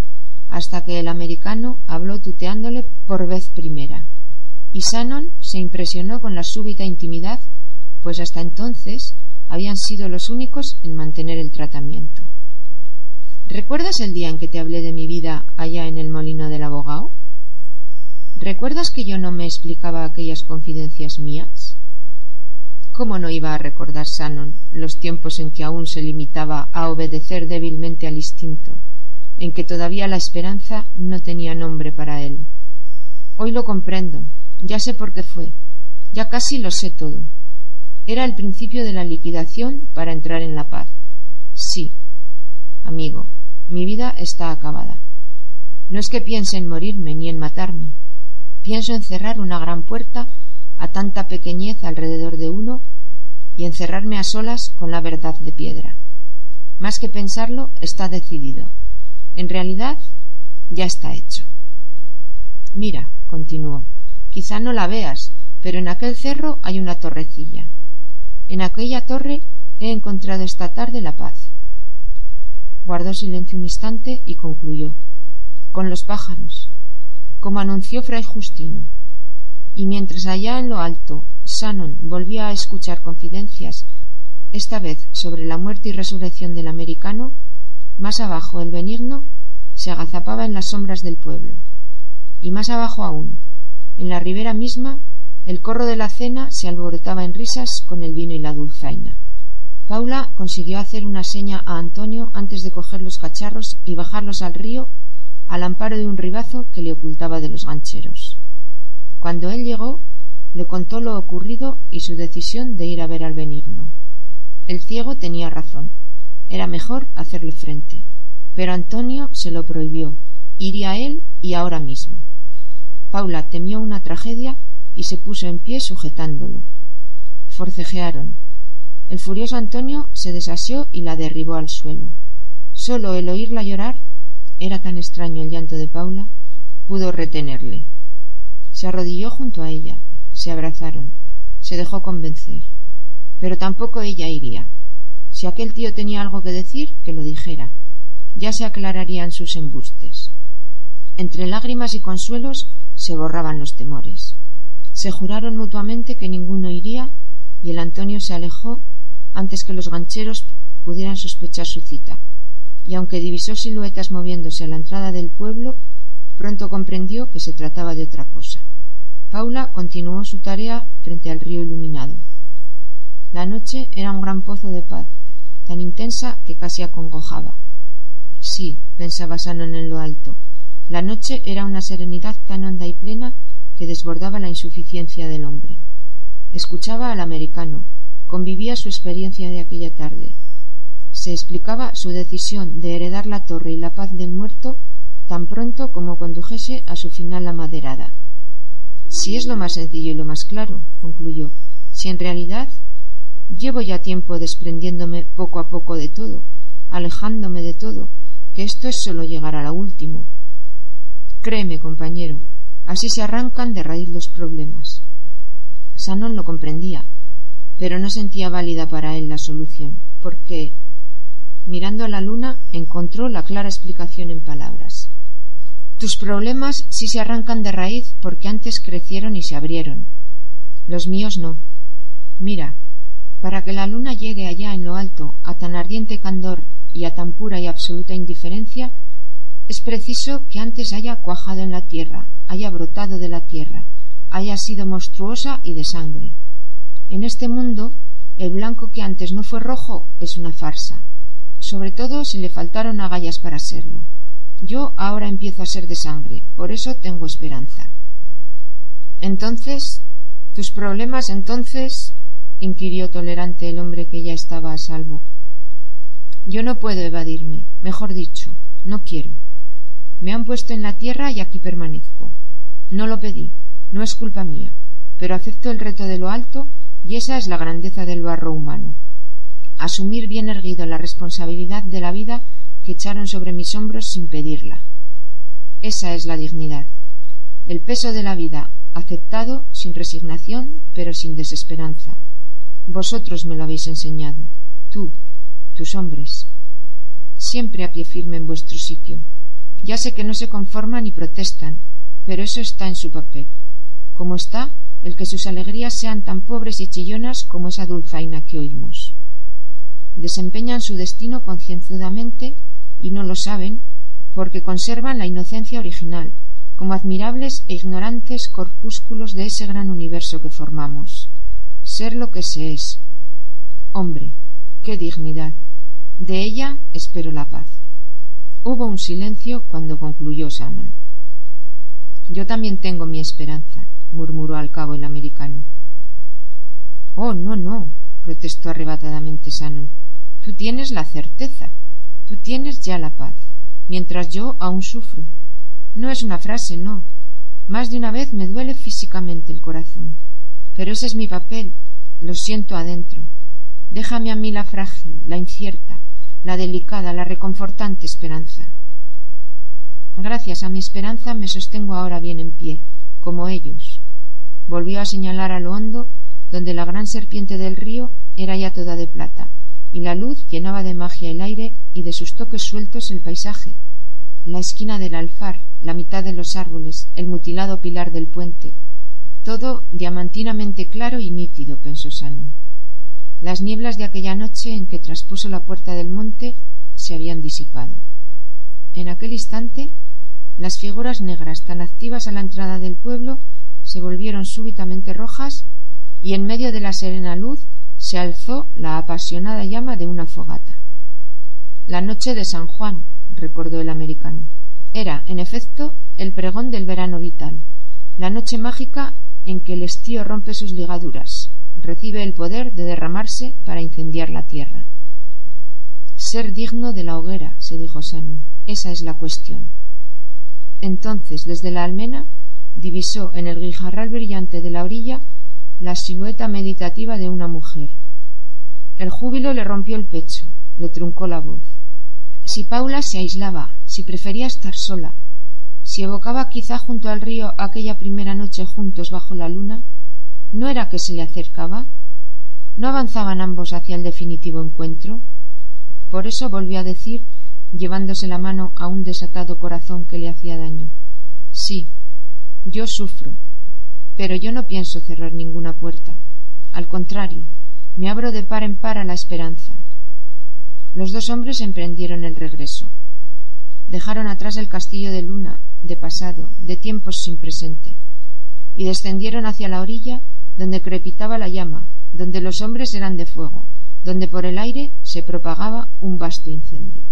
hasta que el americano habló tuteándole por vez primera, y Shannon se impresionó con la súbita intimidad, pues hasta entonces habían sido los únicos en mantener el tratamiento. ¿Recuerdas el día en que te hablé de mi vida allá en el molino del abogado? ¿Recuerdas que yo no me explicaba aquellas confidencias mías? ¿Cómo no iba a recordar Shannon los tiempos en que aún se limitaba a obedecer débilmente al instinto, en que todavía la esperanza no tenía nombre para él? Hoy lo comprendo, ya sé por qué fue, ya casi lo sé todo. Era el principio de la liquidación para entrar en la paz. Sí, amigo, mi vida está acabada. No es que piense en morirme ni en matarme. Pienso en cerrar una gran puerta a tanta pequeñez alrededor de uno y encerrarme a solas con la verdad de piedra. Más que pensarlo, está decidido. En realidad, ya está hecho. Mira, continuó, quizá no la veas, pero en aquel cerro hay una torrecilla. En aquella torre he encontrado esta tarde la paz. Guardó silencio un instante y concluyó. Con los pájaros, como anunció Fray Justino y mientras allá en lo alto Shannon volvía a escuchar confidencias, esta vez sobre la muerte y resurrección del americano, más abajo el benigno se agazapaba en las sombras del pueblo, y más abajo aún, en la ribera misma, el corro de la cena se alborotaba en risas con el vino y la dulzaina. Paula consiguió hacer una seña a Antonio antes de coger los cacharros y bajarlos al río al amparo de un ribazo que le ocultaba de los gancheros. Cuando él llegó, le contó lo ocurrido y su decisión de ir a ver al benigno. El ciego tenía razón. Era mejor hacerle frente. Pero Antonio se lo prohibió. Iría él y ahora mismo. Paula temió una tragedia y se puso en pie sujetándolo. Forcejearon. El furioso Antonio se desasió y la derribó al suelo. Solo el oírla llorar era tan extraño el llanto de Paula pudo retenerle. Se arrodilló junto a ella, se abrazaron, se dejó convencer. Pero tampoco ella iría. Si aquel tío tenía algo que decir, que lo dijera. Ya se aclararían sus embustes. Entre lágrimas y consuelos se borraban los temores. Se juraron mutuamente que ninguno iría y el Antonio se alejó antes que los gancheros pudieran sospechar su cita. Y aunque divisó siluetas moviéndose a la entrada del pueblo, pronto comprendió que se trataba de otra cosa. Paula continuó su tarea frente al río iluminado. La noche era un gran pozo de paz, tan intensa que casi acongojaba. Sí, pensaba Sanon en lo alto, la noche era una serenidad tan honda y plena que desbordaba la insuficiencia del hombre. Escuchaba al americano, convivía su experiencia de aquella tarde. Se explicaba su decisión de heredar la torre y la paz del muerto tan pronto como condujese a su final la maderada. Si es lo más sencillo y lo más claro, concluyó, si en realidad llevo ya tiempo desprendiéndome poco a poco de todo, alejándome de todo, que esto es solo llegar a lo último. Créeme, compañero, así se arrancan de raíz los problemas. Sanon lo comprendía, pero no sentía válida para él la solución, porque, mirando a la luna, encontró la clara explicación en palabras. Tus problemas sí se arrancan de raíz porque antes crecieron y se abrieron. Los míos no. Mira, para que la luna llegue allá en lo alto a tan ardiente candor y a tan pura y absoluta indiferencia, es preciso que antes haya cuajado en la tierra, haya brotado de la tierra, haya sido monstruosa y de sangre. En este mundo, el blanco que antes no fue rojo es una farsa, sobre todo si le faltaron agallas para serlo. Yo ahora empiezo a ser de sangre, por eso tengo esperanza. Entonces, tus problemas entonces, inquirió tolerante el hombre que ya estaba a salvo. Yo no puedo evadirme, mejor dicho, no quiero. Me han puesto en la tierra y aquí permanezco. No lo pedí, no es culpa mía, pero acepto el reto de lo alto y esa es la grandeza del barro humano. Asumir bien erguido la responsabilidad de la vida echaron sobre mis hombros sin pedirla. Esa es la dignidad. El peso de la vida aceptado sin resignación, pero sin desesperanza. Vosotros me lo habéis enseñado. Tú, tus hombres. Siempre a pie firme en vuestro sitio. Ya sé que no se conforman y protestan, pero eso está en su papel. Como está el que sus alegrías sean tan pobres y chillonas como esa dulzaina que oímos. Desempeñan su destino concienzudamente y no lo saben porque conservan la inocencia original, como admirables e ignorantes corpúsculos de ese gran universo que formamos. Ser lo que se es. Hombre, qué dignidad. De ella espero la paz. Hubo un silencio cuando concluyó Shannon. Yo también tengo mi esperanza, murmuró al cabo el americano. Oh, no, no, protestó arrebatadamente Shannon. Tú tienes la certeza. Tú tienes ya la paz, mientras yo aún sufro. No es una frase, no. Más de una vez me duele físicamente el corazón. Pero ese es mi papel. Lo siento adentro. Déjame a mí la frágil, la incierta, la delicada, la reconfortante esperanza. Gracias a mi esperanza me sostengo ahora bien en pie, como ellos. Volvió a señalar a lo hondo, donde la gran serpiente del río era ya toda de plata, y la luz llenaba de magia el aire y de sus toques sueltos el paisaje. La esquina del alfar, la mitad de los árboles, el mutilado pilar del puente. Todo diamantinamente claro y nítido, pensó Shannon. Las nieblas de aquella noche en que traspuso la puerta del monte se habían disipado. En aquel instante, las figuras negras tan activas a la entrada del pueblo se volvieron súbitamente rojas y en medio de la serena luz se alzó la apasionada llama de una fogata. La noche de San Juan, recordó el americano. Era, en efecto, el pregón del verano vital, la noche mágica en que el estío rompe sus ligaduras, recibe el poder de derramarse para incendiar la tierra. Ser digno de la hoguera, se dijo Shannon, esa es la cuestión. Entonces, desde la almena, divisó en el guijarral brillante de la orilla la silueta meditativa de una mujer. El júbilo le rompió el pecho, le truncó la voz. Si Paula se aislaba, si prefería estar sola, si evocaba quizá junto al río aquella primera noche juntos bajo la luna, ¿no era que se le acercaba? ¿No avanzaban ambos hacia el definitivo encuentro? Por eso volvió a decir, llevándose la mano a un desatado corazón que le hacía daño. Sí, yo sufro, pero yo no pienso cerrar ninguna puerta. Al contrario, me abro de par en par a la esperanza. Los dos hombres emprendieron el regreso. Dejaron atrás el castillo de luna, de pasado, de tiempos sin presente, y descendieron hacia la orilla donde crepitaba la llama, donde los hombres eran de fuego, donde por el aire se propagaba un vasto incendio.